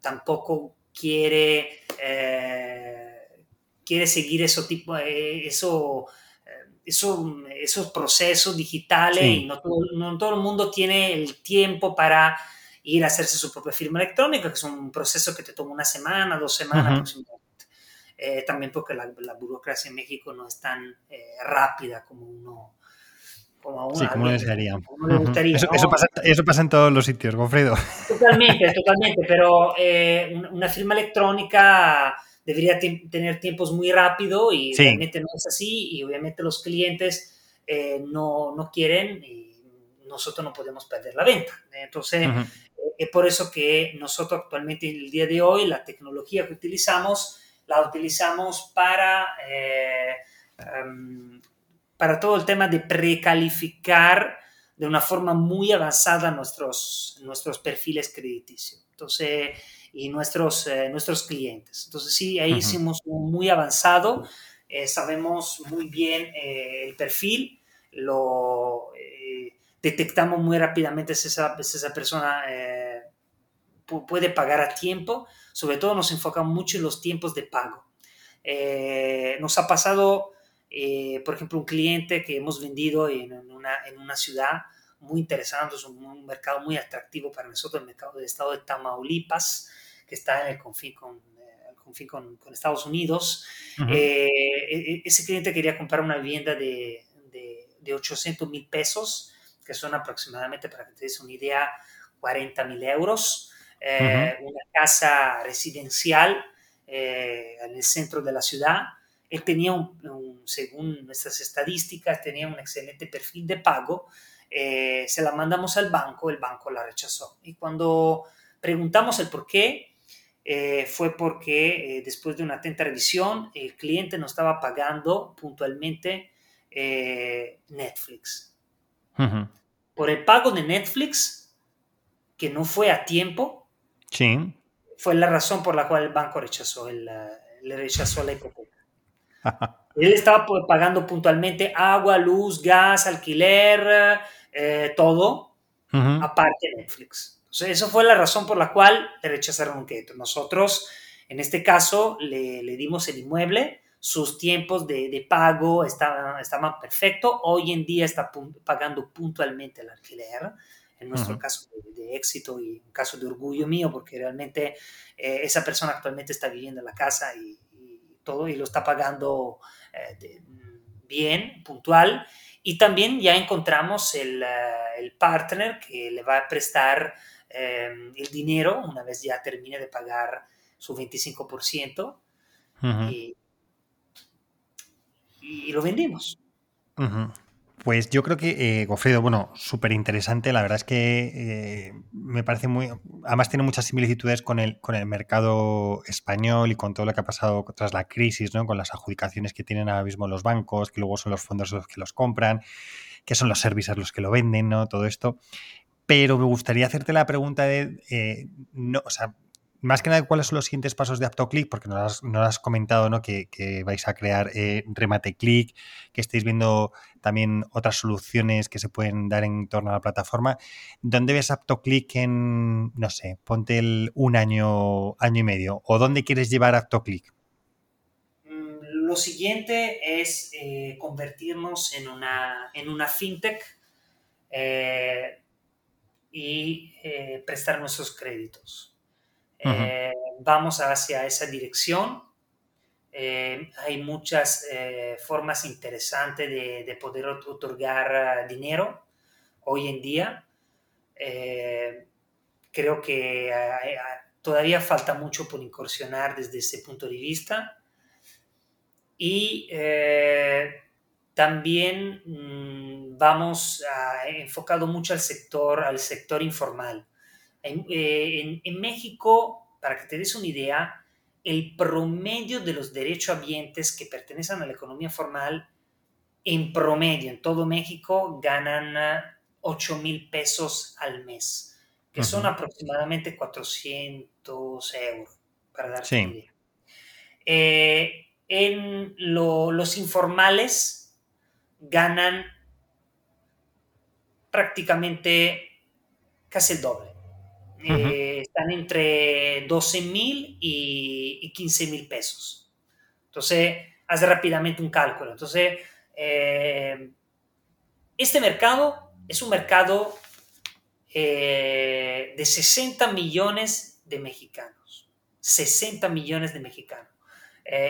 tampoco quiere, quiere seguir eso tipo, eso, eso, esos procesos digitales y no todo, no todo el mundo tiene el tiempo para ir a hacerse su propia firma electrónica, que es un proceso que te toma una semana, dos semanas aproximadamente. también porque la, la, burocracia en México no es tan rápida como uno, como sí, como desearía. eso, pasa, en todos los sitios, Gofredo. Totalmente, totalmente, pero eh, una firma electrónica debería tener tiempos muy rápido y obviamente no es así y obviamente los clientes eh, no, no, quieren y nosotros no podemos perder la venta. Entonces, eh, es por eso que nosotros actualmente, el día de hoy, la tecnología que utilizamos, la utilizamos para... Em, para todo el tema de precalificar de una forma muy avanzada nuestros, nuestros perfiles crediticios. Entonces, y nuestros, eh, nuestros clientes. Entonces, sí, ahí hicimos muy avanzado, eh, sabemos muy bien eh, el perfil, lo detectamos muy rápidamente si esa, si esa persona puede pagar a tiempo, sobre todo nos enfocamos mucho en los tiempos de pago. nos ha pasado eh, por ejemplo, un cliente que hemos vendido en una, en una ciudad muy interesante, es un, mercado muy atractivo para nosotros, el mercado del estado de Tamaulipas, que está en el confín con, eh, el confín con, con Estados Unidos. Eh, e, e, ese cliente quería comprar una vivienda de, de, de 800 mil pesos, que son aproximadamente, para que te des una idea, 40 mil euros. Una casa residencial en el centro de la ciudad él tenía, un, según nuestras estadísticas, tenía un excelente perfil de pago. Eh, se la mandamos al banco, el banco la rechazó. Y cuando preguntamos el por qué, eh, fue porque eh, después de una atenta revisión, el cliente no estaba pagando puntualmente Netflix. Por el pago de Netflix, que no fue a tiempo, sí. fue la razón por la cual el banco rechazó el, le rechazó la hipoteca. *laughs* Él estaba pagando puntualmente agua, luz, gas, alquiler, eh, todo, aparte de Netflix. Entonces, eso fue la razón por la cual le rechazaron un crédito. Nosotros, en este caso, le, dimos el inmueble, sus tiempos de, pago estaban, estaban perfectos. Hoy en día está pagando puntualmente el alquiler. En nuestro caso de, éxito y un caso de orgullo mío, porque realmente eh, esa persona actualmente está viviendo en la casa y, todo y lo está pagando eh, bien, puntual. Y también ya encontramos el, eh, el, partner que le va a prestar eh, el dinero una vez ya termine de pagar su 25% y, y, lo vendimos. Pues yo creo que, eh, Gofredo, bueno, súper interesante. La verdad es que eh, me parece muy. Además, tiene muchas similitudes con el, con el mercado español y con todo lo que ha pasado tras la crisis, ¿no? Con las adjudicaciones que tienen ahora mismo los bancos, que luego son los fondos los que los compran, que son los servicios los que lo venden, ¿no? Todo esto. Pero me gustaría hacerte la pregunta de. Eh, no, o sea, más que nada, ¿cuáles son los siguientes pasos de AptoClick? Porque nos has, has comentado ¿no? que, vais a crear eh, Remate que estáis viendo también otras soluciones que se pueden dar en torno a la plataforma. ¿Dónde ves AptoClick en, no sé, ponte el un año, año y medio? ¿O dónde quieres llevar AptoClick? Mm, lo siguiente es eh, convertirnos en una, en una fintech eh, y prestar nuestros créditos. Eh, vamos hacia esa dirección. Eh, hay muchas eh, formas interesantes de, poder otorgar dinero hoy en día. creo que todavía falta mucho por incursionar desde ese punto de vista. Y también mm, vamos a, enfocado mucho al sector, al sector informal. Eh, en, México, para que te des una idea, el promedio de los derechohabientes que pertenecen a la economía formal, en promedio, en todo México, ganan 8 ah, mil pesos al mes, que son aproximadamente 400 euros, para darte una idea. Eh, en los informales, ganan prácticamente casi el doble. Eh, están entre 12 mil y, 15 mil pesos. Entonces, haz rápidamente un cálculo. Entonces, eh, este mercado es un mercado eh, de 60 millones de mexicanos. 60 millones de mexicanos.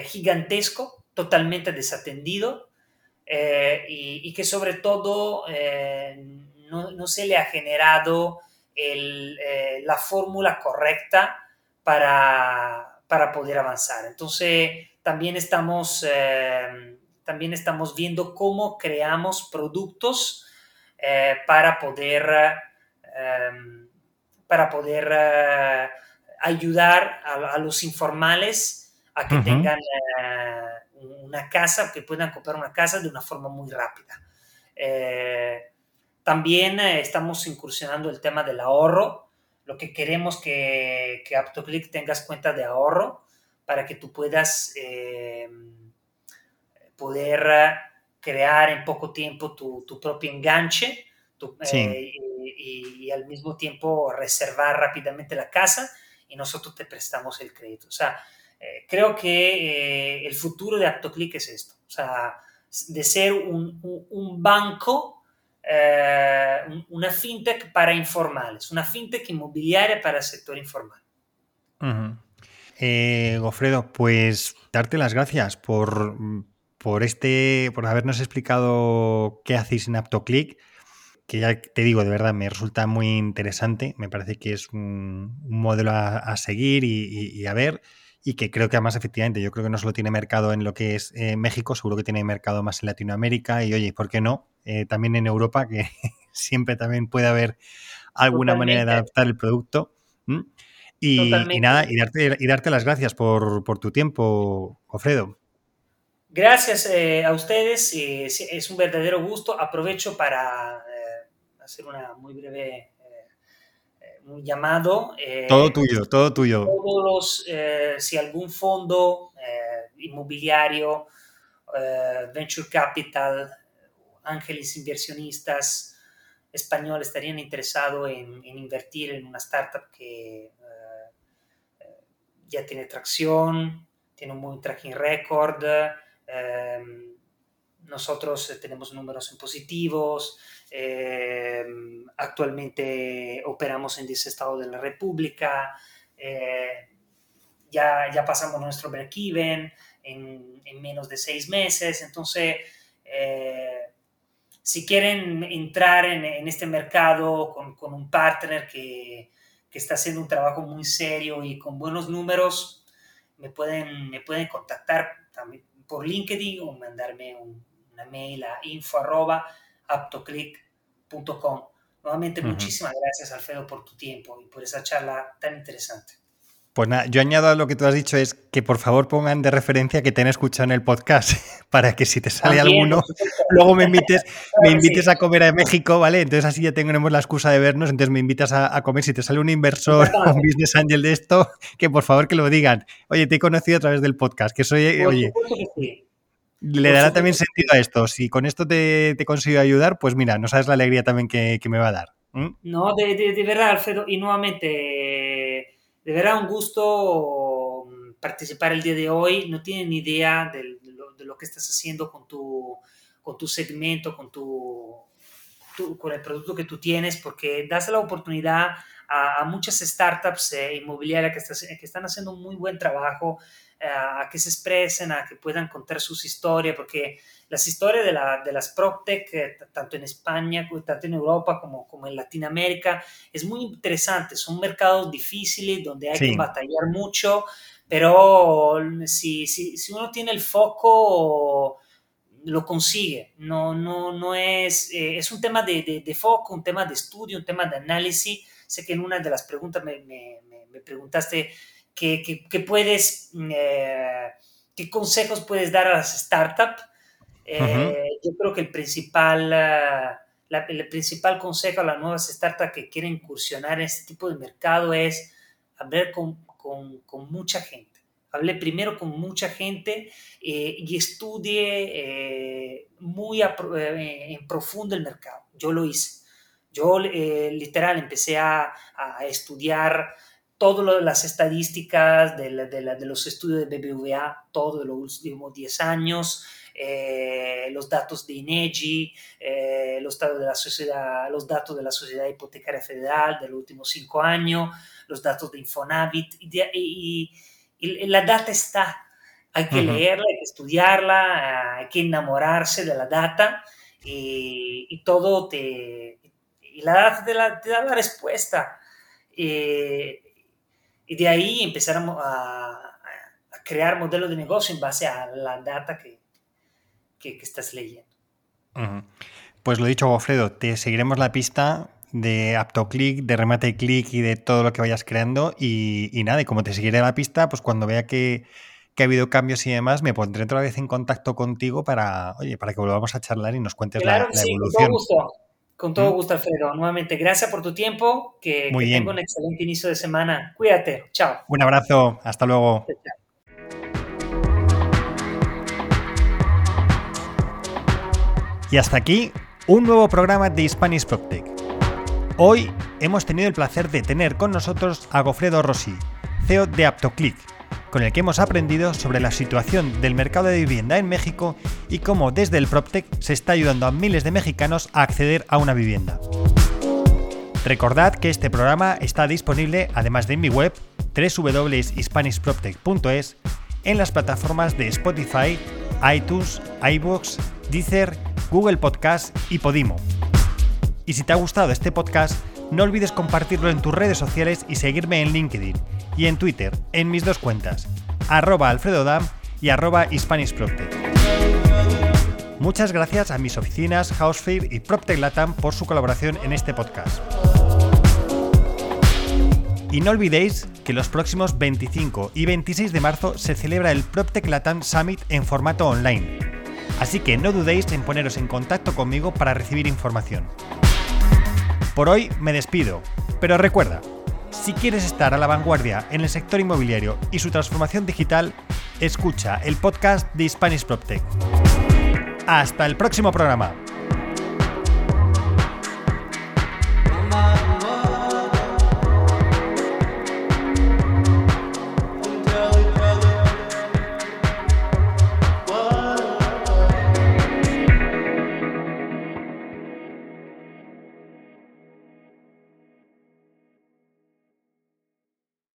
gigantesco, totalmente desatendido eh, y, que sobre todo eh, no, se le ha generado eh, la fórmula correcta para, para, poder avanzar. Entonces, también estamos, también estamos viendo cómo creamos productos para poder, para poder ayudar a, los informales a que tengan una casa, que puedan comprar una casa de una forma muy rápida. Eh, también eh, estamos incursionando el tema del ahorro. Lo que queremos que, que AptoClick tengas cuenta de ahorro para que tú puedas eh, poder crear en poco tiempo tu, tu propio enganche y, y, al mismo tiempo reservar rápidamente la casa y nosotros te prestamos el crédito. O sea, eh, creo que eh, el futuro de AptoClick es esto, o sea, de ser un, banco, eh, una fintech para informales, una fintech inmobiliaria para el sector informal. Gofredo, pues darte las gracias por, por, este, por habernos explicado qué hacéis en AptoClick que ya te digo, de verdad, me resulta muy interesante. Me parece que es un, modelo a, seguir y, a ver y que creo que además efectivamente yo creo que no solo tiene mercado en lo que es eh, México, seguro que tiene mercado más en Latinoamérica y oye, ¿por qué no? Eh, también en Europa, que *laughs* siempre también puede haber alguna manera de adaptar el producto. Y, nada, y darte, y darte las gracias por, tu tiempo, Ofredo. Gracias eh, a ustedes, es un verdadero gusto. Aprovecho para hacer una muy breve un llamado. Eh, todo tuyo, todo tuyo. Todos los, eh, si algún fondo eh, inmobiliario, venture capital, ángeles inversionistas españoles estarían interesados en, invertir en una startup que ya tiene tracción, tiene un buen tracking record. Nosotros tenemos números en positivos, eh, actualmente operamos en 10 estados de la República. Eh, ya, ya pasamos nuestro break-even en, en, menos de seis meses. Entonces, eh, si quieren entrar en, en este mercado con, con, un partner que, que está haciendo un trabajo muy serio y con buenos números, me pueden, me pueden contactar también por LinkedIn o mandarme un, una mail a info aptoclick.com. Nuevamente, muchísimas gracias, Alfredo, por tu tiempo y por esa charla tan interesante. Pues nada, yo añado a lo que tú has dicho es que por favor pongan de referencia que te han escuchado en el podcast *laughs* para que si te sale alguno, *laughs* luego me invites, me invites a comer a México, ¿vale? Entonces así ya tenemos la excusa de vernos, entonces me invitas a, comer. Si te sale un inversor o un business angel de esto, que por favor que lo digan. Oye, te he conocido a través del podcast, que soy, oye, le dará también sentido a esto. Si con esto te, te consigo ayudar, pues mira, no sabes la alegría también que, me va a dar. No, de, verdad, Alfredo, y nuevamente, de verdad un gusto mm, participar el día de hoy. No tienen ni idea de, lo, que estás haciendo con tu, con tu segmento, con, tu, con el producto que tú tienes, porque das la oportunidad a, muchas startups eh, inmobiliarias que, que están haciendo un muy buen trabajo a que se expresen, a que puedan contar sus historias, porque las historias de, la, de las PropTech, eh, tanto en España, tanto en Europa como, como en Latinoamérica, es muy interesante. Son mercados difíciles donde hay que batallar mucho, pero si, si, si, uno tiene el foco, lo consigue. No, no, no es, eh, es un tema de, de, foco, un tema de estudio, un tema de análisis. Sé que en una de las preguntas me, me, me preguntaste qué, qué, puedes, eh, qué consejos puedes dar a las startups. Eh, yo creo que el principal, el principal consejo a las nuevas startups que quieren incursionar en este tipo de mercado es hablar con, con, con mucha gente hablé primero con mucha gente eh, y estudie eh, muy eh, en profundo el mercado. Yo lo hice. Yo literal empecé a, estudiar todas las estadísticas de, de, los estudios de BBVA, todo de los últimos 10 años, los datos de INEGI, los, datos de la sociedad, los datos de la Sociedad Hipotecaria Federal de los últimos 5 años, los datos de Infonavit y y la data está. Hay que leerla, hay que estudiarla, hay que enamorarse de la data y, todo te... Y la data te, da la respuesta. Y de ahí empezar a, crear modelos de negocio en base a la data que, que, estás leyendo. Pues lo dicho, Gofredo, te seguiremos la pista de AptoClick, de Remate Click y de todo lo que vayas creando. Y, nada, y como te seguiré la pista, pues cuando vea que, ha habido cambios y demás, me pondré otra vez en contacto contigo para, oye, para que volvamos a charlar y nos cuentes la, la sí, evolución. Con gusto, con todo ¿Mm? gusto, Alfredo. Nuevamente, gracias por tu tiempo. Que, Muy tenga un excelente inicio de semana. Cuídate. Chao. Un abrazo. Hasta luego. Y hasta aquí un nuevo programa de Spanish PropTech. Hoy hemos tenido el placer de tener con nosotros a Gofredo Rossi, CEO de AptoClick, con el que hemos aprendido sobre la situación del mercado de vivienda en México y cómo desde el PropTech se está ayudando a miles de mexicanos a acceder a una vivienda. Recordad que este programa está disponible, además de en mi web, www.hispanishproptech.es, en las plataformas de Spotify, iTunes, iBooks, Deezer, Google Podcast y Podimo. Y si te ha gustado este podcast, no olvides compartirlo en tus redes sociales y seguirme en LinkedIn y en Twitter, en mis dos cuentas, arroba alfredodam y arroba Muchas gracias a mis oficinas Housefair y PropTech Latam por su colaboración en este podcast. Y no olvidéis que los próximos 25 y 26 de marzo se celebra el PropTech Latam Summit en formato online. Así que no dudéis en poneros en contacto conmigo para recibir información. Por hoy me despido, pero recuerda, si quieres estar a la vanguardia en el sector inmobiliario y su transformación digital, escucha el podcast de Spanish PropTech. Hasta el próximo programa.